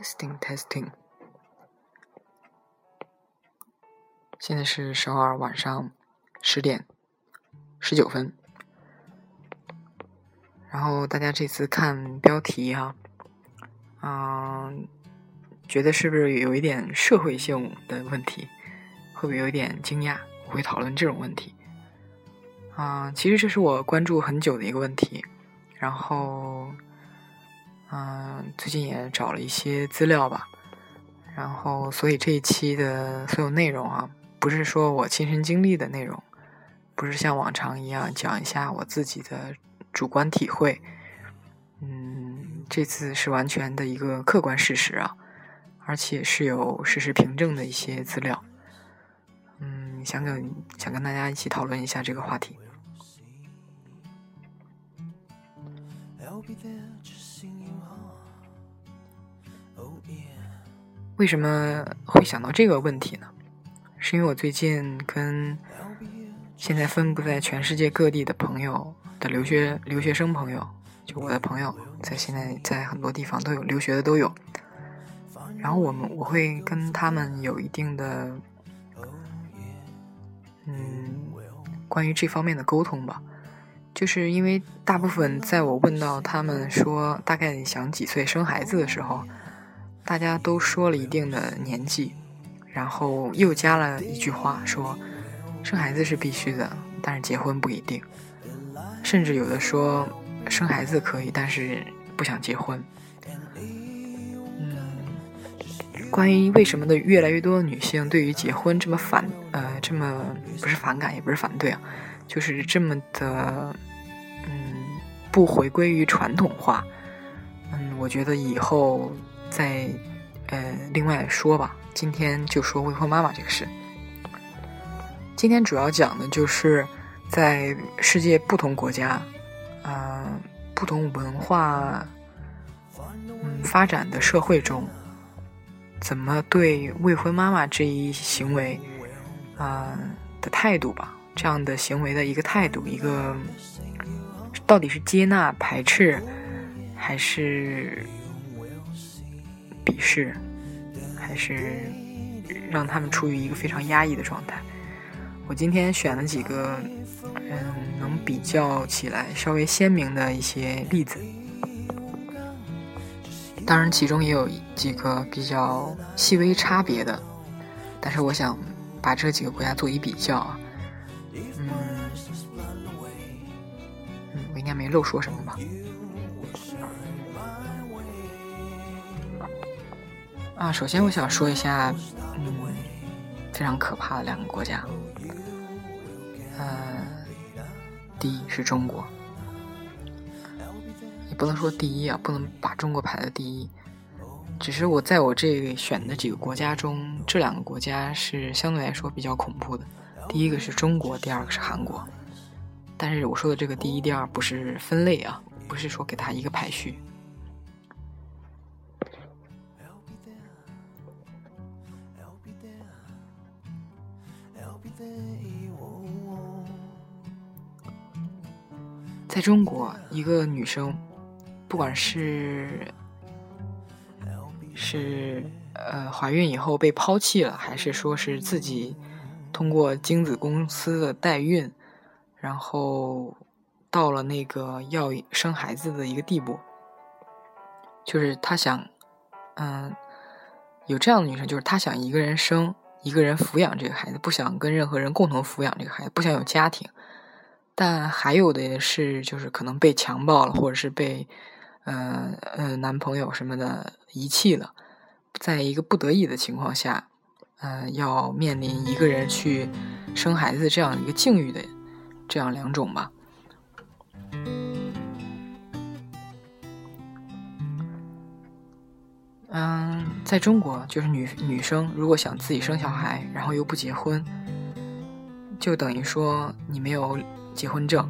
Testing testing，现在是首尔晚上十点十九分。然后大家这次看标题哈，嗯，觉得是不是有一点社会性的问题？会不会有一点惊讶？我会讨论这种问题。啊，其实这是我关注很久的一个问题。然后。嗯，最近也找了一些资料吧，然后所以这一期的所有内容啊，不是说我亲身经历的内容，不是像往常一样讲一下我自己的主观体会，嗯，这次是完全的一个客观事实啊，而且是有事实凭证的一些资料，嗯，想跟想跟大家一起讨论一下这个话题。为什么会想到这个问题呢？是因为我最近跟现在分布在全世界各地的朋友的留学留学生朋友，就我的朋友，在现在在很多地方都有留学的都有。然后我们我会跟他们有一定的，嗯，关于这方面的沟通吧。就是因为大部分在我问到他们说大概想几岁生孩子的时候。大家都说了一定的年纪，然后又加了一句话，说生孩子是必须的，但是结婚不一定。甚至有的说生孩子可以，但是不想结婚。关于为什么的越来越多的女性对于结婚这么反，呃，这么不是反感，也不是反对啊，就是这么的，嗯，不回归于传统化。嗯，我觉得以后。再，呃，另外说吧。今天就说未婚妈妈这个事。今天主要讲的就是在世界不同国家，啊，不同文化，嗯，发展的社会中，怎么对未婚妈妈这一行为，啊的态度吧？这样的行为的一个态度，一个到底是接纳、排斥，还是？鄙视，还是让他们处于一个非常压抑的状态。我今天选了几个，嗯，能比较起来稍微鲜明的一些例子。当然，其中也有几个比较细微差别的，但是我想把这几个国家做一比较啊。嗯，嗯，我应该没漏说什么吧？啊，首先我想说一下，嗯，非常可怕的两个国家，呃，第一是中国，也不能说第一啊，不能把中国排在第一，只是我在我这选的几个国家中，这两个国家是相对来说比较恐怖的，第一个是中国，第二个是韩国，但是我说的这个第一、第二不是分类啊，不是说给它一个排序。在中国，一个女生，不管是是呃怀孕以后被抛弃了，还是说是自己通过精子公司的代孕，然后到了那个要生孩子的一个地步，就是她想，嗯，有这样的女生，就是她想一个人生，一个人抚养这个孩子，不想跟任何人共同抚养这个孩子，不想有家庭。但还有的是，就是可能被强暴了，或者是被，呃呃男朋友什么的遗弃了，在一个不得已的情况下，呃，要面临一个人去生孩子这样一个境遇的，这样两种吧。嗯，在中国，就是女女生如果想自己生小孩，然后又不结婚，就等于说你没有。结婚证，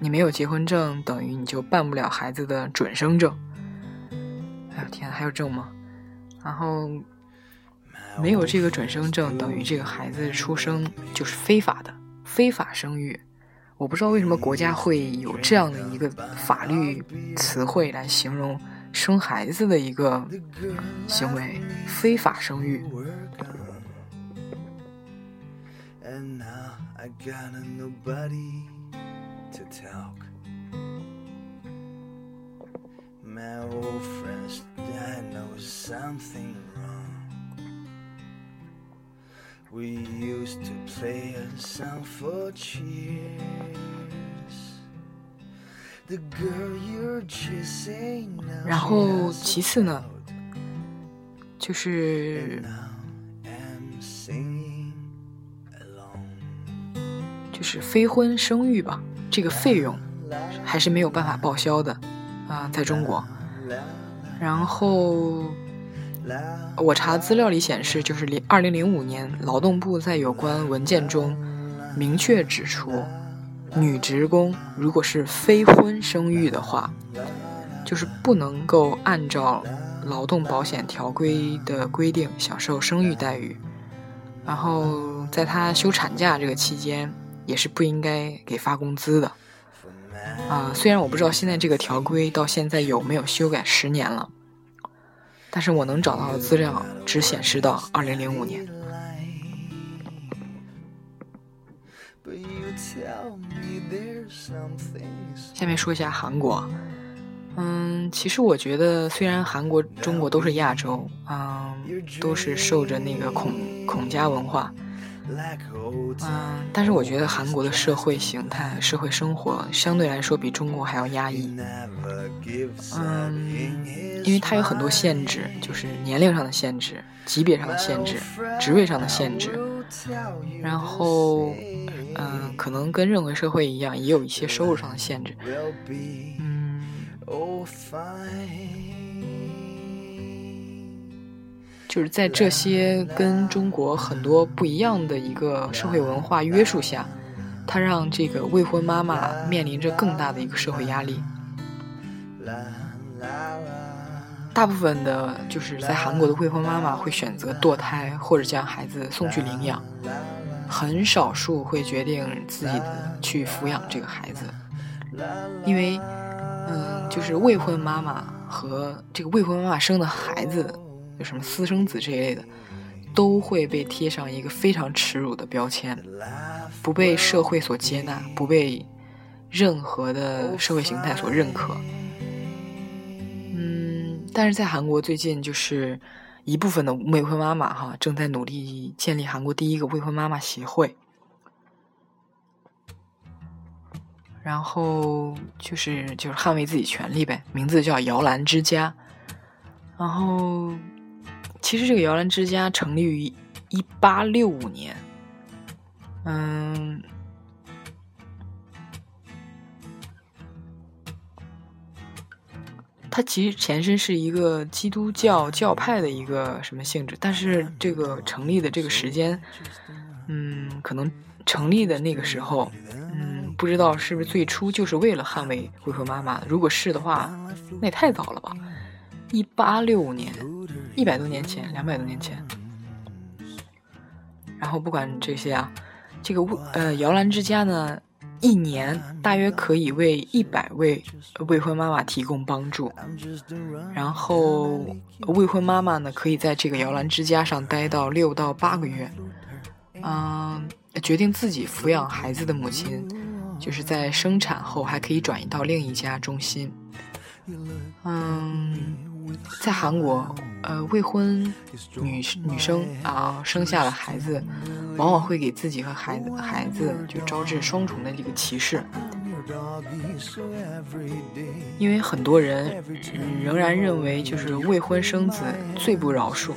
你没有结婚证，等于你就办不了孩子的准生证。哎呦天，还有证吗？然后没有这个准生证，等于这个孩子出生就是非法的，非法生育。我不知道为什么国家会有这样的一个法律词汇来形容生孩子的一个行为，非法生育。然后，其次呢，就是 就是非婚生育吧，这个费用还是没有办法报销的啊，在中国。然后。我查资料里显示，就是零二零零五年，劳动部在有关文件中明确指出，女职工如果是非婚生育的话，就是不能够按照劳动保险条规的规定享受生育待遇。然后，在她休产假这个期间，也是不应该给发工资的。啊，虽然我不知道现在这个条规到现在有没有修改，十年了。但是我能找到的资料只显示到二零零五年。下面说一下韩国，嗯，其实我觉得虽然韩国、中国都是亚洲，嗯，都是受着那个孔孔家文化。嗯，但是我觉得韩国的社会形态、社会生活相对来说比中国还要压抑。嗯，因为它有很多限制，就是年龄上的限制、级别上的限制、职位上的限制。然后，嗯，可能跟任何社会一样，也有一些收入上的限制。嗯。就是在这些跟中国很多不一样的一个社会文化约束下，它让这个未婚妈妈面临着更大的一个社会压力。大部分的就是在韩国的未婚妈妈会选择堕胎或者将孩子送去领养，很少数会决定自己去抚养这个孩子，因为，嗯，就是未婚妈妈和这个未婚妈妈生的孩子。什么私生子这一类的，都会被贴上一个非常耻辱的标签，不被社会所接纳，不被任何的社会形态所认可。嗯，但是在韩国最近，就是一部分的未婚妈妈哈，正在努力建立韩国第一个未婚妈妈协会，然后就是就是捍卫自己权利呗，名字叫摇篮之家，然后。其实这个摇篮之家成立于一八六五年，嗯，它其实前身是一个基督教教派的一个什么性质，但是这个成立的这个时间，嗯，可能成立的那个时候，嗯，不知道是不是最初就是为了捍卫未婚妈妈，如果是的话，那也太早了吧，一八六五年。一百多年前，两百多年前，然后不管这些啊，这个呃摇篮之家呢，一年大约可以为一百位未婚妈妈提供帮助，然后未婚妈妈呢可以在这个摇篮之家上待到六到八个月，嗯，决定自己抚养孩子的母亲，就是在生产后还可以转移到另一家中心，嗯，在韩国。呃，未婚女女生啊，生下了孩子，往往会给自己和孩子孩子就招致双重的这个歧视，因为很多人仍然认为就是未婚生子最不饶恕。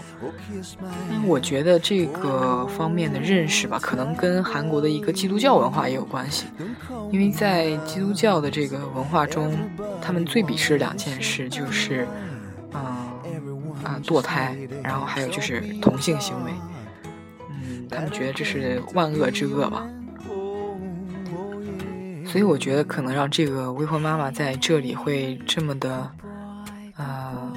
那我觉得这个方面的认识吧，可能跟韩国的一个基督教文化也有关系，因为在基督教的这个文化中，他们最鄙视两件事，就是，堕胎，然后还有就是同性行为，嗯，他们觉得这是万恶之恶吧，所以我觉得可能让这个未婚妈妈在这里会这么的，呃，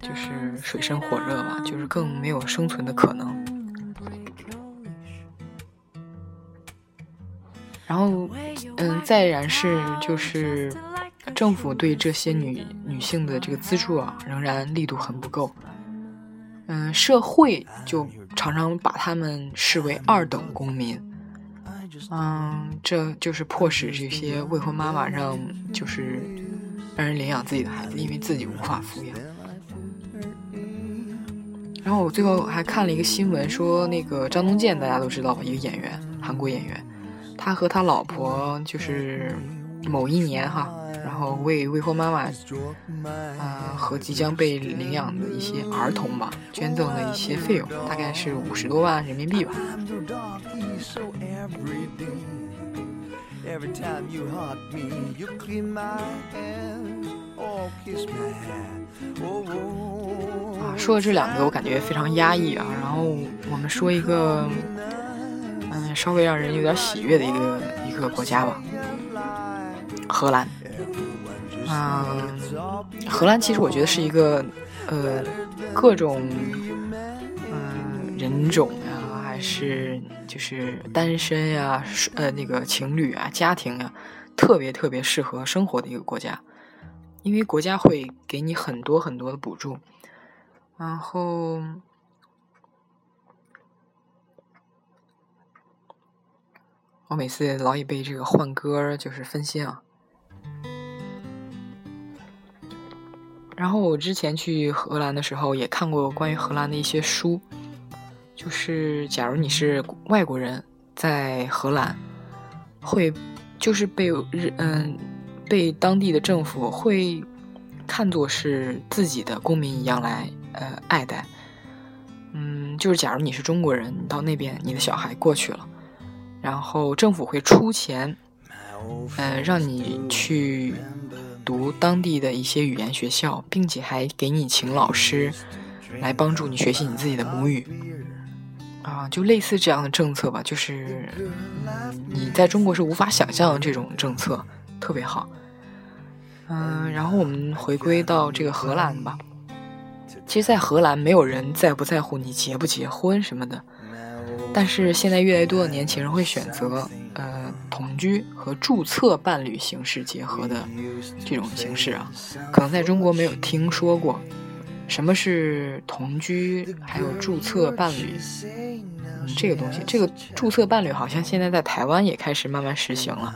就是水深火热吧，就是更没有生存的可能。然后，嗯，再然是就是政府对这些女女性的这个资助啊，仍然力度很不够。嗯，社会就常常把他们视为二等公民。嗯，这就是迫使这些未婚妈妈让就是让人领养自己的孩子，因为自己无法抚养。然后我最后还看了一个新闻，说那个张东健大家都知道吧，一个演员，韩国演员，他和他老婆就是某一年哈。然后为未婚妈妈，呃，和即将被领养的一些儿童吧，捐赠了一些费用，大概是五十多万人民币吧。啊，说了这两个，我感觉非常压抑啊。然后我们说一个，嗯，稍微让人有点喜悦的一个一个国家吧，荷兰。嗯，荷兰其实我觉得是一个，呃，各种，嗯，人种呀，还是就是单身呀，呃，那个情侣啊，家庭呀，特别特别适合生活的一个国家，因为国家会给你很多很多的补助，然后，我每次老以被这个换歌就是分心啊。然后我之前去荷兰的时候，也看过关于荷兰的一些书，就是假如你是外国人，在荷兰，会就是被日嗯被当地的政府会看作是自己的公民一样来呃爱戴，嗯，就是假如你是中国人，你到那边，你的小孩过去了，然后政府会出钱，嗯，让你去。读当地的一些语言学校，并且还给你请老师来帮助你学习你自己的母语，啊，就类似这样的政策吧。就是你在中国是无法想象的这种政策，特别好。嗯，然后我们回归到这个荷兰吧。其实，在荷兰没有人在不在乎你结不结婚什么的，但是现在越来越多的年轻人会选择。呃同居和注册伴侣形式结合的这种形式啊，可能在中国没有听说过。什么是同居？还有注册伴侣？这个东西，这个注册伴侣好像现在在台湾也开始慢慢实行了。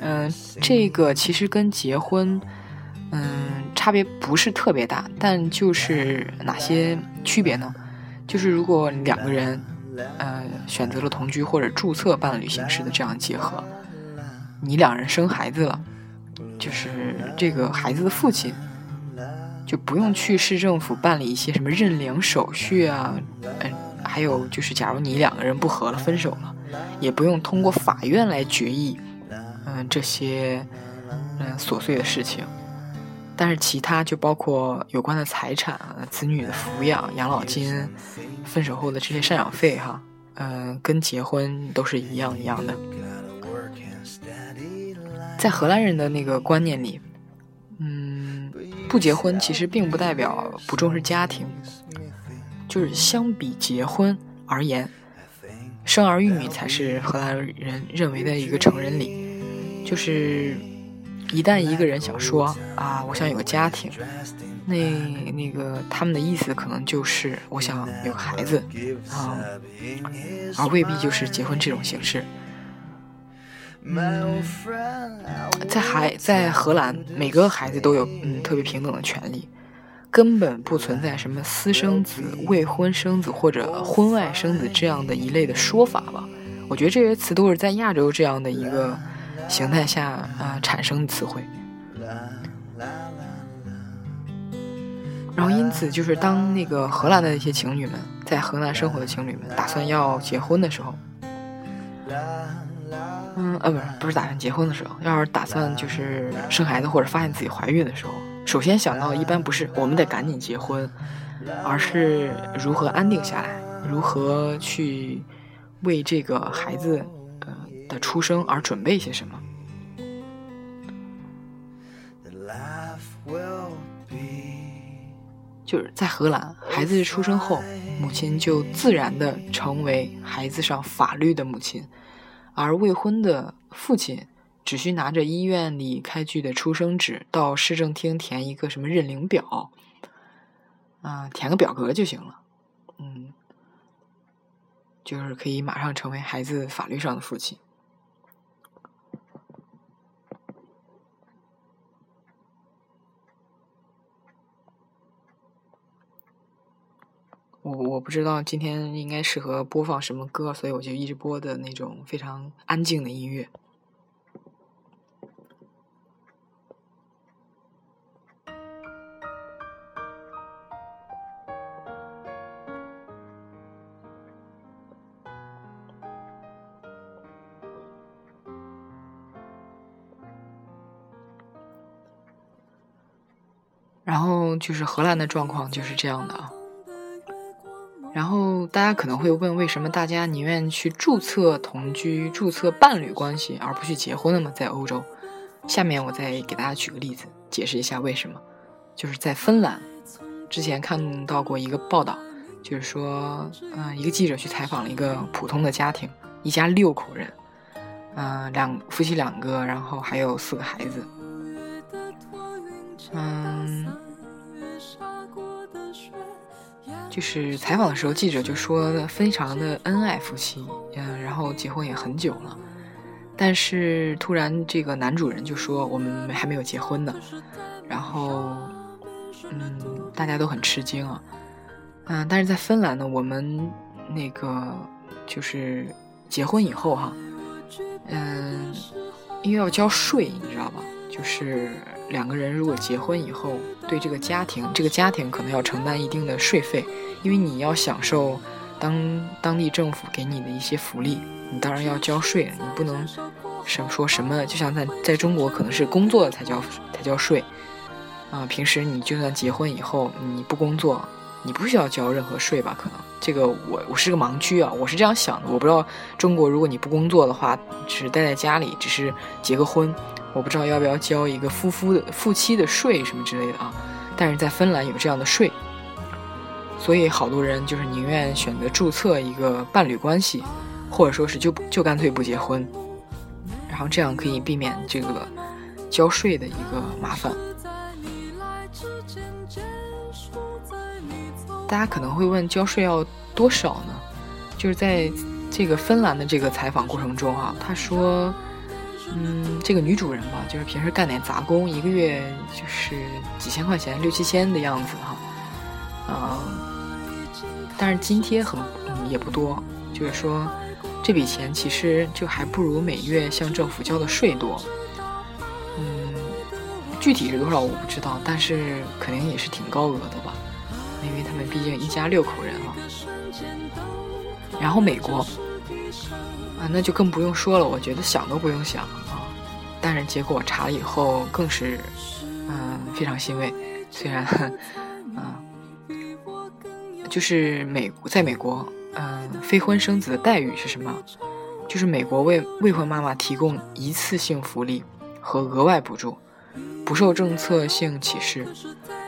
嗯，这个其实跟结婚，嗯，差别不是特别大，但就是哪些区别呢？就是如果两个人。呃，选择了同居或者注册伴侣形式的这样结合，你两人生孩子了，就是这个孩子的父亲就不用去市政府办理一些什么认领手续啊，嗯，还有就是假如你两个人不和了分手了，也不用通过法院来决议，嗯，这些嗯琐碎的事情，但是其他就包括有关的财产啊、子女的抚养、养老金。分手后的这些赡养费，哈，嗯，跟结婚都是一样一样的。在荷兰人的那个观念里，嗯，不结婚其实并不代表不重视家庭，就是相比结婚而言，生儿育女才是荷兰人认为的一个成人礼，就是。一旦一个人想说啊，我想有个家庭，那那个他们的意思可能就是我想有个孩子啊，而未必就是结婚这种形式。在孩在荷兰，每个孩子都有嗯特别平等的权利，根本不存在什么私生子、未婚生子或者婚外生子这样的一类的说法吧。我觉得这些词都是在亚洲这样的一个。形态下啊产生的词汇，然后因此就是当那个荷兰的一些情侣们在荷兰生活的情侣们打算要结婚的时候，嗯呃不是不是打算结婚的时候，要是打算就是生孩子或者发现自己怀孕的时候，首先想到一般不是我们得赶紧结婚，而是如何安定下来，如何去为这个孩子。的出生而准备些什么？就是在荷兰，孩子出生后，母亲就自然的成为孩子上法律的母亲，而未婚的父亲只需拿着医院里开具的出生纸到市政厅填一个什么认领表，啊，填个表格就行了。嗯，就是可以马上成为孩子法律上的父亲。我我不知道今天应该适合播放什么歌，所以我就一直播的那种非常安静的音乐。然后就是荷兰的状况就是这样的啊。然后大家可能会问，为什么大家宁愿去注册同居、注册伴侣关系，而不去结婚了呢？在欧洲，下面我再给大家举个例子，解释一下为什么。就是在芬兰，之前看到过一个报道，就是说，嗯，一个记者去采访了一个普通的家庭，一家六口人，嗯，两夫妻两个，然后还有四个孩子，嗯。就是采访的时候，记者就说非常的恩爱夫妻，嗯，然后结婚也很久了，但是突然这个男主人就说我们还没有结婚呢，然后，嗯，大家都很吃惊啊，嗯，但是在芬兰呢，我们那个就是结婚以后哈，嗯，因为要交税，你知道吧？就是两个人如果结婚以后，对这个家庭，这个家庭可能要承担一定的税费，因为你要享受当当地政府给你的一些福利，你当然要交税，你不能什说什么，就像在在中国可能是工作才交才交税，啊，平时你就算结婚以后你不工作，你不需要交任何税吧？可能这个我我是个盲区啊，我是这样想的，我不知道中国如果你不工作的话，只待在家里，只是结个婚。我不知道要不要交一个夫夫的夫妻的税什么之类的啊，但是在芬兰有这样的税，所以好多人就是宁愿选择注册一个伴侣关系，或者说是就就干脆不结婚，然后这样可以避免这个交税的一个麻烦。大家可能会问，交税要多少呢？就是在这个芬兰的这个采访过程中啊，他说。嗯，这个女主人吧，就是平时干点杂工，一个月就是几千块钱，六七千的样子哈。嗯，但是津贴很也不多，就是说这笔钱其实就还不如每月向政府交的税多。嗯，具体是多少我不知道，但是肯定也是挺高额的吧，因为他们毕竟一家六口人啊。然后美国。啊，那就更不用说了，我觉得想都不用想啊。但是结果我查了以后，更是嗯非常欣慰。虽然啊，就是美在美国，嗯，非婚生子的待遇是什么？就是美国为未婚妈妈提供一次性福利和额外补助，不受政策性歧视，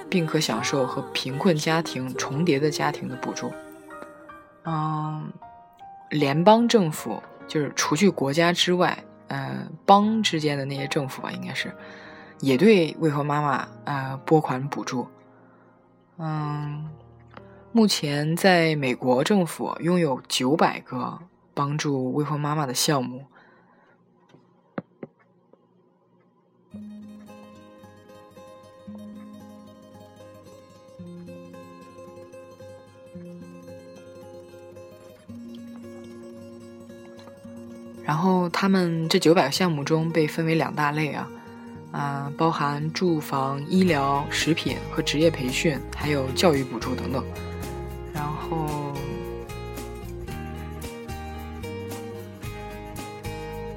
并可享受和贫困家庭重叠的家庭的补助。嗯，联邦政府。就是除去国家之外，呃，邦之间的那些政府吧，应该是也对未婚妈妈呃拨款补助。嗯，目前在美国政府拥有九百个帮助未婚妈妈的项目。然后他们这九百个项目中被分为两大类啊，啊，包含住房、医疗、食品和职业培训，还有教育补助等等。然后，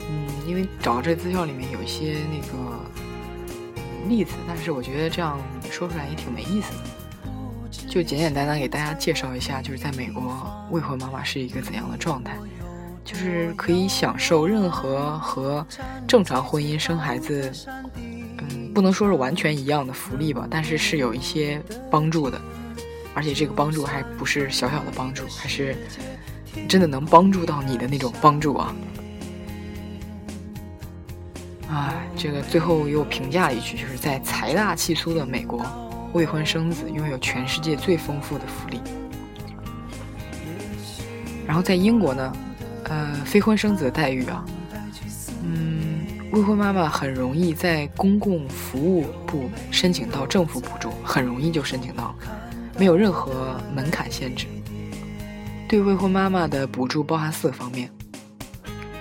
嗯，因为找这资料里面有一些那个例子，但是我觉得这样说出来也挺没意思的，就简简单单给大家介绍一下，就是在美国未婚妈妈是一个怎样的状态。就是可以享受任何和正常婚姻生孩子，嗯，不能说是完全一样的福利吧，但是是有一些帮助的，而且这个帮助还不是小小的帮助，还是真的能帮助到你的那种帮助啊！啊，这个最后又评价了一句，就是在财大气粗的美国，未婚生子拥有全世界最丰富的福利。然后在英国呢，呃，非婚生子的待遇啊，嗯，未婚妈妈很容易在公共服务部申请到政府补助，很容易就申请到，没有任何门槛限制。对未婚妈妈的补助包含四个方面：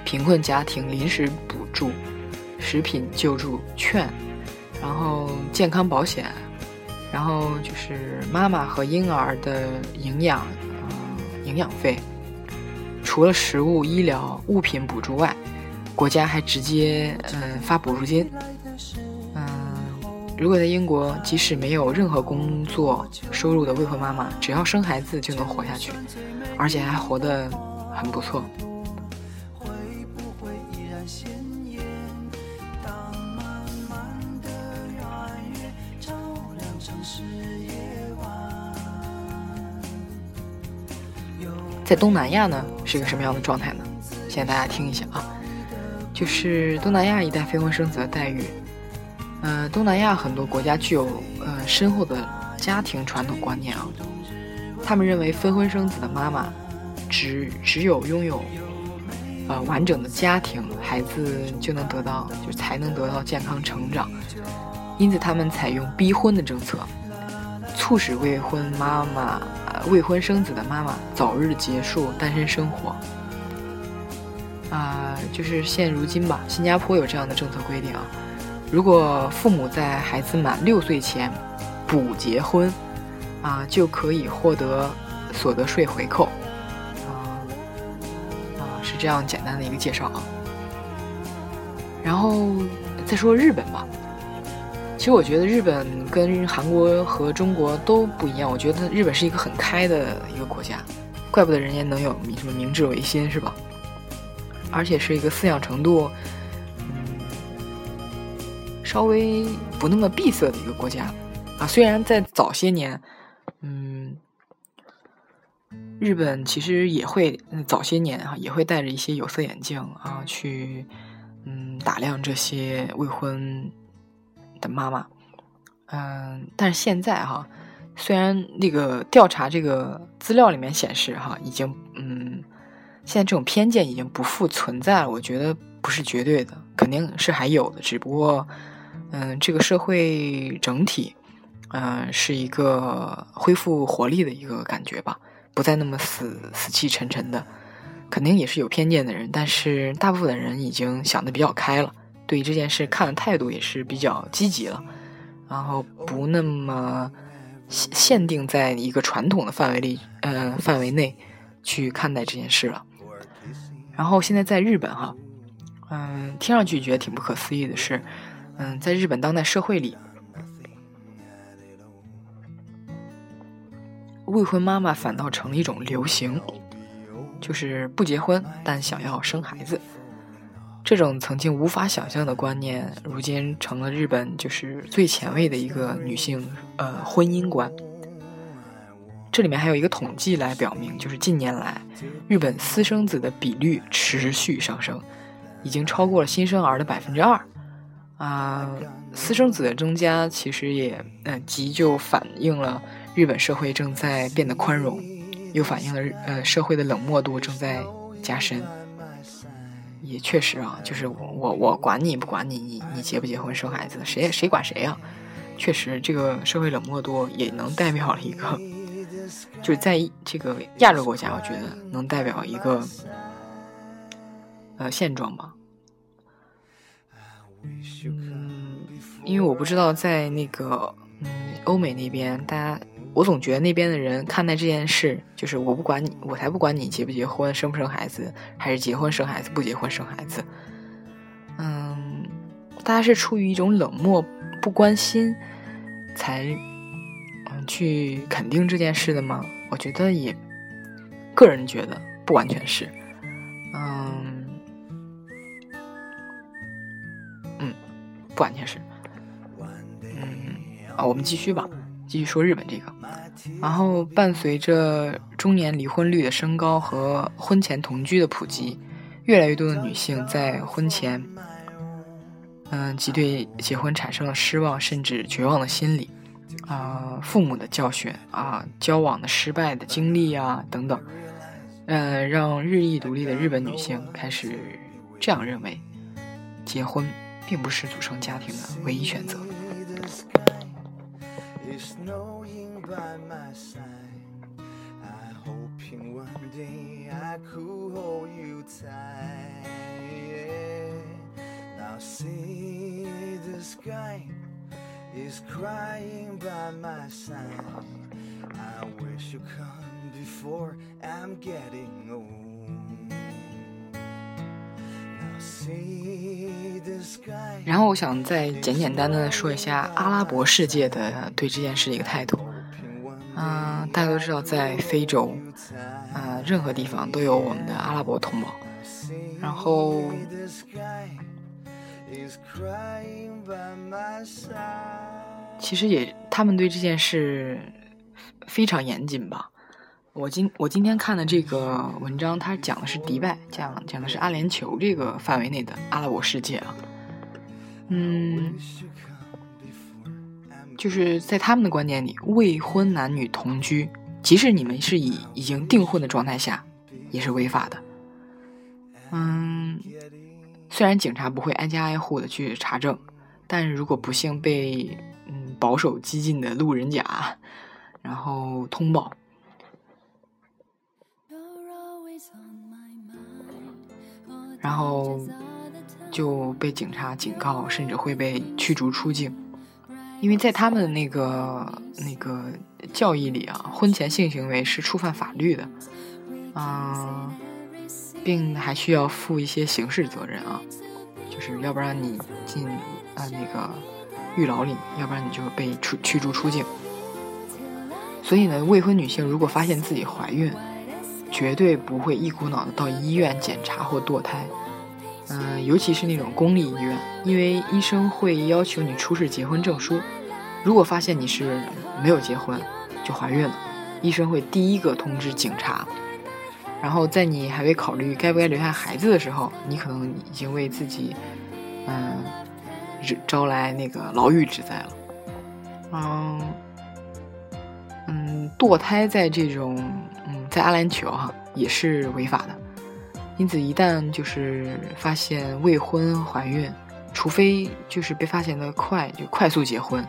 贫困家庭临时补助。食品救助券，然后健康保险，然后就是妈妈和婴儿的营养，营养费。除了食物、医疗物品补助外，国家还直接嗯发补助金。嗯，如果在英国，即使没有任何工作收入的未婚妈妈，只要生孩子就能活下去，而且还活得很不错。在东南亚呢，是一个什么样的状态呢？现在大家听一下啊，就是东南亚一带非婚生子的待遇。呃，东南亚很多国家具有呃深厚的家庭传统观念啊，他们认为非婚生子的妈妈只只有拥有呃完整的家庭，孩子就能得到就才能得到健康成长，因此他们采用逼婚的政策，促使未婚妈妈。未婚生子的妈妈早日结束单身生活。啊，就是现如今吧，新加坡有这样的政策规定啊，如果父母在孩子满六岁前补结婚，啊，就可以获得所得税回扣。啊，啊，是这样简单的一个介绍啊。然后再说日本吧。其实我觉得日本跟韩国和中国都不一样。我觉得日本是一个很开的一个国家，怪不得人家能有什么明治维新，是吧？而且是一个思想程度，嗯，稍微不那么闭塞的一个国家啊。虽然在早些年，嗯，日本其实也会早些年啊，也会戴着一些有色眼镜啊，去嗯打量这些未婚。妈妈，嗯，但是现在哈，虽然那个调查这个资料里面显示哈，已经嗯，现在这种偏见已经不复存在了。我觉得不是绝对的，肯定是还有的，只不过嗯，这个社会整体嗯是一个恢复活力的一个感觉吧，不再那么死死气沉沉的。肯定也是有偏见的人，但是大部分的人已经想的比较开了。对这件事看的态度也是比较积极了，然后不那么限限定在一个传统的范围里，呃范围内去看待这件事了。然后现在在日本哈，嗯，听上去觉得挺不可思议的是，嗯，在日本当代社会里，未婚妈妈反倒成了一种流行，就是不结婚但想要生孩子。这种曾经无法想象的观念，如今成了日本就是最前卫的一个女性呃婚姻观。这里面还有一个统计来表明，就是近年来日本私生子的比率持续上升，已经超过了新生儿的百分之二。啊，私生子的增加其实也呃即就反映了日本社会正在变得宽容，又反映了呃社会的冷漠度正在加深。也确实啊，就是我我我管你不管你，你你结不结婚生孩子，谁谁管谁呀？确实，这个社会冷漠多也能代表了一个，就是在这个亚洲国家，我觉得能代表一个呃现状吧。嗯，因为我不知道在那个嗯欧美那边大家。我总觉得那边的人看待这件事，就是我不管你，我才不管你结不结婚、生不生孩子，还是结婚生孩子、不结婚生孩子。嗯，大家是出于一种冷漠、不关心，才嗯去肯定这件事的吗？我觉得也，个人觉得不完全是。嗯嗯，不完全是。嗯啊，我们继续吧。继续说日本这个，然后伴随着中年离婚率的升高和婚前同居的普及，越来越多的女性在婚前，嗯，即对结婚产生了失望甚至绝望的心理，啊，父母的教训啊，交往的失败的经历啊等等，呃，让日益独立的日本女性开始这样认为：结婚并不是组成家庭的唯一选择。It's snowing by my side. I'm hoping one day I could hold you tight. Yeah. Now see the sky is crying by my side. I wish you come before I'm getting old. Now see 然后我想再简简单单的说一下阿拉伯世界的对这件事的一个态度。嗯，大家都知道，在非洲，啊，任何地方都有我们的阿拉伯同胞。然后，其实也他们对这件事非常严谨吧。我今我今天看的这个文章，它讲的是迪拜，讲讲的是阿联酋这个范围内的阿拉伯世界啊。嗯，就是在他们的观念里，未婚男女同居，即使你们是以已经订婚的状态下，也是违法的。嗯，虽然警察不会挨家挨户的去查证，但如果不幸被嗯保守激进的路人甲然后通报。然后就被警察警告，甚至会被驱逐出境，因为在他们那个那个教义里啊，婚前性行为是触犯法律的，嗯，并还需要负一些刑事责任啊，就是要不然你进啊那个狱牢里，要不然你就被驱驱逐出境。所以呢，未婚女性如果发现自己怀孕，绝对不会一股脑的到医院检查或堕胎，嗯，尤其是那种公立医院，因为医生会要求你出示结婚证书。如果发现你是没有结婚就怀孕了，医生会第一个通知警察。然后在你还未考虑该不该留下孩子的时候，你可能已经为自己，嗯，招来那个牢狱之灾了。嗯，堕胎在这种。嗯在阿联酋哈也是违法的，因此一旦就是发现未婚怀孕，除非就是被发现的快，就快速结婚，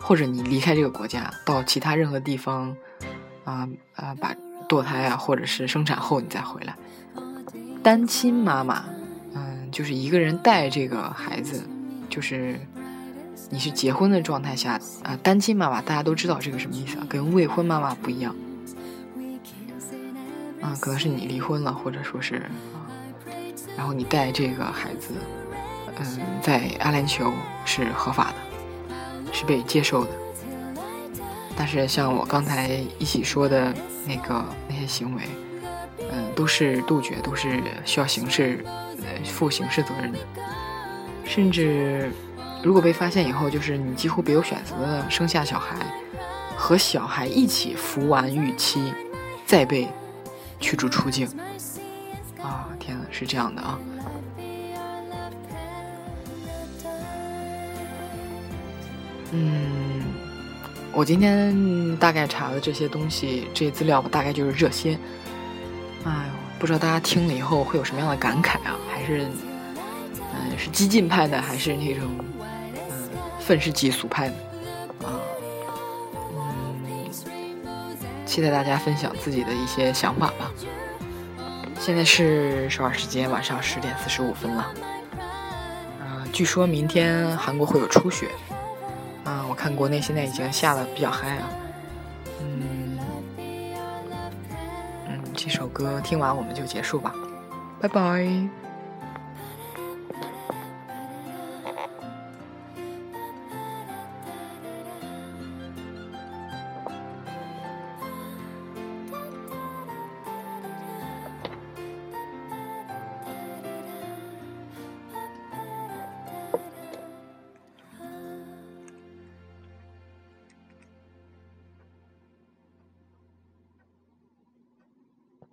或者你离开这个国家到其他任何地方，啊啊把堕胎啊，或者是生产后你再回来。单亲妈妈，嗯，就是一个人带这个孩子，就是你是结婚的状态下啊，单亲妈妈大家都知道这个什么意思啊，跟未婚妈妈不一样。啊，可能是你离婚了，或者说是啊，然后你带这个孩子，嗯，在阿联酋是合法的，是被接受的。但是像我刚才一起说的那个那些行为，嗯，都是杜绝，都是需要刑事呃负刑事责任的。甚至如果被发现以后，就是你几乎别有选择的生下小孩，和小孩一起服完预期，再被。驱逐出境啊！天呐，是这样的啊。嗯，我今天大概查的这些东西，这些资料吧大概就是这些。哎呦，不知道大家听了以后会有什么样的感慨啊？还是嗯，是激进派的，还是那种愤世嫉俗派的啊？期待大家分享自己的一些想法吧。现在是首尔时间晚上十点四十五分了。啊，据说明天韩国会有初雪。啊，我看国内现在已经下的比较嗨啊。嗯，嗯，这首歌听完我们就结束吧，拜拜。